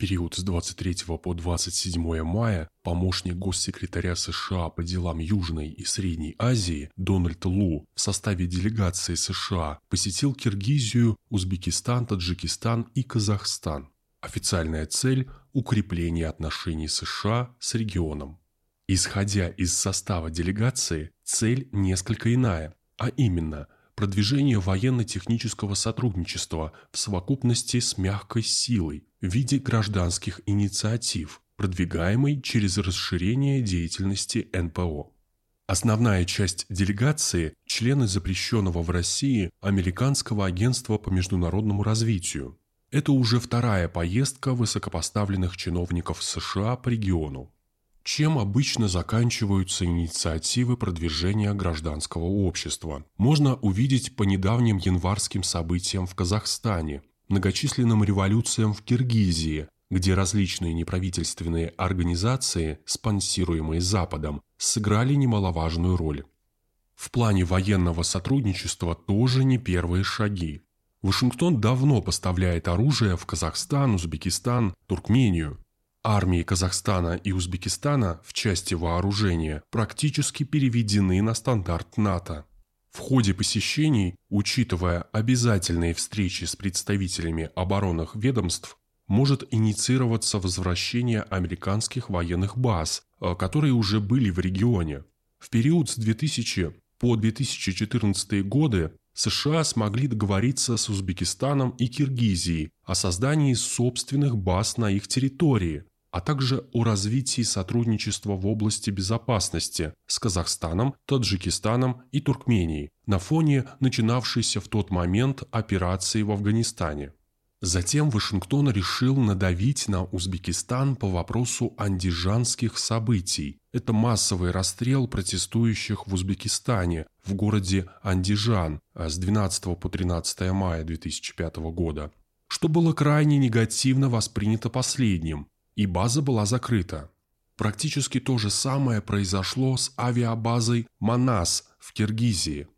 период с 23 по 27 мая помощник госсекретаря США по делам Южной и Средней Азии Дональд Лу в составе делегации США посетил Киргизию, Узбекистан, Таджикистан и Казахстан. Официальная цель – укрепление отношений США с регионом. Исходя из состава делегации, цель несколько иная, а именно – продвижение военно-технического сотрудничества в совокупности с мягкой силой в виде гражданских инициатив, продвигаемой через расширение деятельности НПО. Основная часть делегации – члены запрещенного в России Американского агентства по международному развитию. Это уже вторая поездка высокопоставленных чиновников США по региону. Чем обычно заканчиваются инициативы продвижения гражданского общества? Можно увидеть по недавним январским событиям в Казахстане, многочисленным революциям в Киргизии, где различные неправительственные организации, спонсируемые Западом, сыграли немаловажную роль. В плане военного сотрудничества тоже не первые шаги. Вашингтон давно поставляет оружие в Казахстан, Узбекистан, Туркмению. Армии Казахстана и Узбекистана в части вооружения практически переведены на стандарт НАТО. В ходе посещений, учитывая обязательные встречи с представителями оборонных ведомств, может инициироваться возвращение американских военных баз, э, которые уже были в регионе. В период с 2000 по 2014 годы США смогли договориться с Узбекистаном и Киргизией о создании собственных баз на их территории, а также о развитии сотрудничества в области безопасности с Казахстаном, Таджикистаном и Туркменией на фоне начинавшейся в тот момент операции в Афганистане. Затем Вашингтон решил надавить на Узбекистан по вопросу андижанских событий. Это массовый расстрел протестующих в Узбекистане в городе Андижан с 12 по 13 мая 2005 года, что было крайне негативно воспринято последним, и база была закрыта. Практически то же самое произошло с авиабазой «Манас» в Киргизии.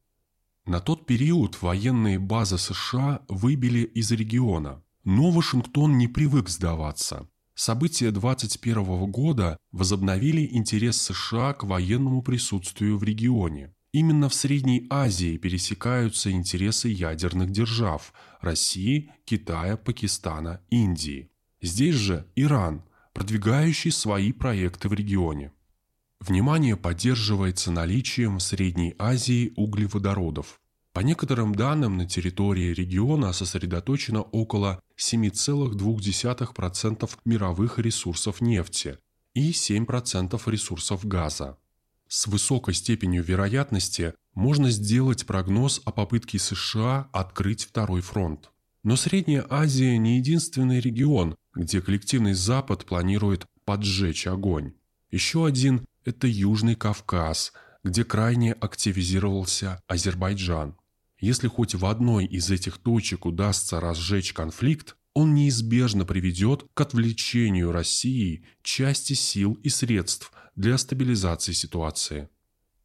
На тот период военные базы США выбили из региона, но Вашингтон не привык сдаваться. События 21 года возобновили интерес США к военному присутствию в регионе. Именно в Средней Азии пересекаются интересы ядерных держав – России, Китая, Пакистана, Индии. Здесь же Иран, продвигающий свои проекты в регионе. Внимание поддерживается наличием в Средней Азии углеводородов. По некоторым данным, на территории региона сосредоточено около 7,2% мировых ресурсов нефти и 7% ресурсов газа. С высокой степенью вероятности можно сделать прогноз о попытке США открыть второй фронт. Но Средняя Азия не единственный регион, где коллективный Запад планирует поджечь огонь. Еще один – это Южный Кавказ, где крайне активизировался Азербайджан. Если хоть в одной из этих точек удастся разжечь конфликт, он неизбежно приведет к отвлечению России части сил и средств для стабилизации ситуации.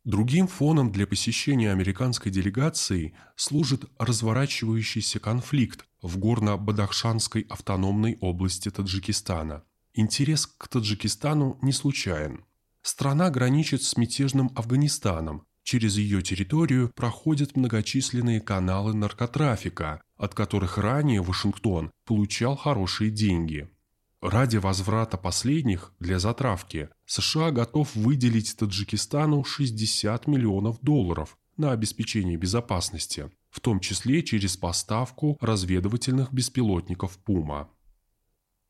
Другим фоном для посещения американской делегации служит разворачивающийся конфликт в горно-бадахшанской автономной области Таджикистана. Интерес к Таджикистану не случайен. Страна граничит с мятежным Афганистаном, через ее территорию проходят многочисленные каналы наркотрафика, от которых ранее Вашингтон получал хорошие деньги. Ради возврата последних для затравки США готов выделить Таджикистану 60 миллионов долларов на обеспечение безопасности, в том числе через поставку разведывательных беспилотников «Пума».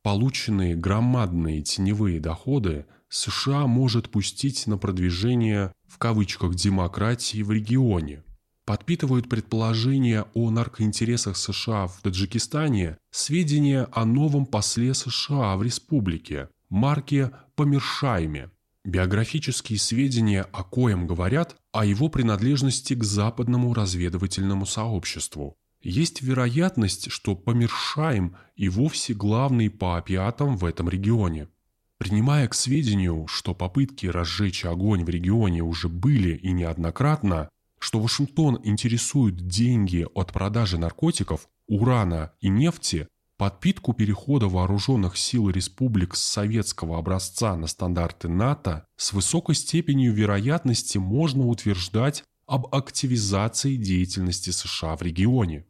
Полученные громадные теневые доходы США может пустить на продвижение в кавычках демократии в регионе, подпитывают предположения о наркоинтересах США в Таджикистане сведения о новом после США в республике, Марке Помершайме. Биографические сведения о коем говорят о его принадлежности к западному разведывательному сообществу. Есть вероятность, что Помершайм и вовсе главный по опиатам в этом регионе. Принимая к сведению, что попытки разжечь огонь в регионе уже были и неоднократно, что Вашингтон интересует деньги от продажи наркотиков, урана и нефти, Подпитку перехода вооруженных сил республик с советского образца на стандарты НАТО с высокой степенью вероятности можно утверждать об активизации деятельности США в регионе.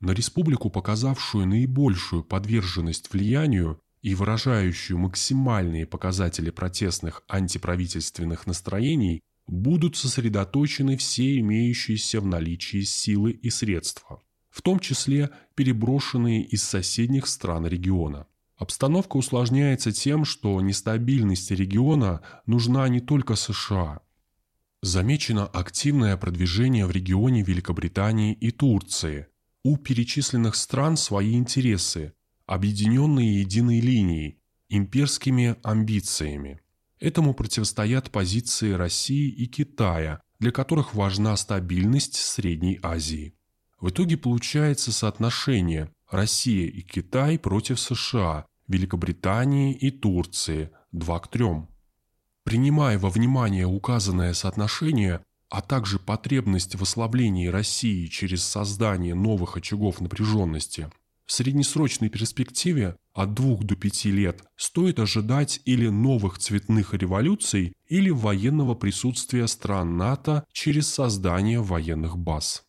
На республику, показавшую наибольшую подверженность влиянию и выражающую максимальные показатели протестных антиправительственных настроений, будут сосредоточены все имеющиеся в наличии силы и средства в том числе переброшенные из соседних стран региона. Обстановка усложняется тем, что нестабильность региона нужна не только США. Замечено активное продвижение в регионе Великобритании и Турции. У перечисленных стран свои интересы, объединенные единой линией, имперскими амбициями. Этому противостоят позиции России и Китая, для которых важна стабильность Средней Азии. В итоге получается соотношение Россия и Китай против США, Великобритании и Турции 2 к 3. Принимая во внимание указанное соотношение, а также потребность в ослаблении России через создание новых очагов напряженности, в среднесрочной перспективе от 2 до 5 лет стоит ожидать или новых цветных революций, или военного присутствия стран НАТО через создание военных баз.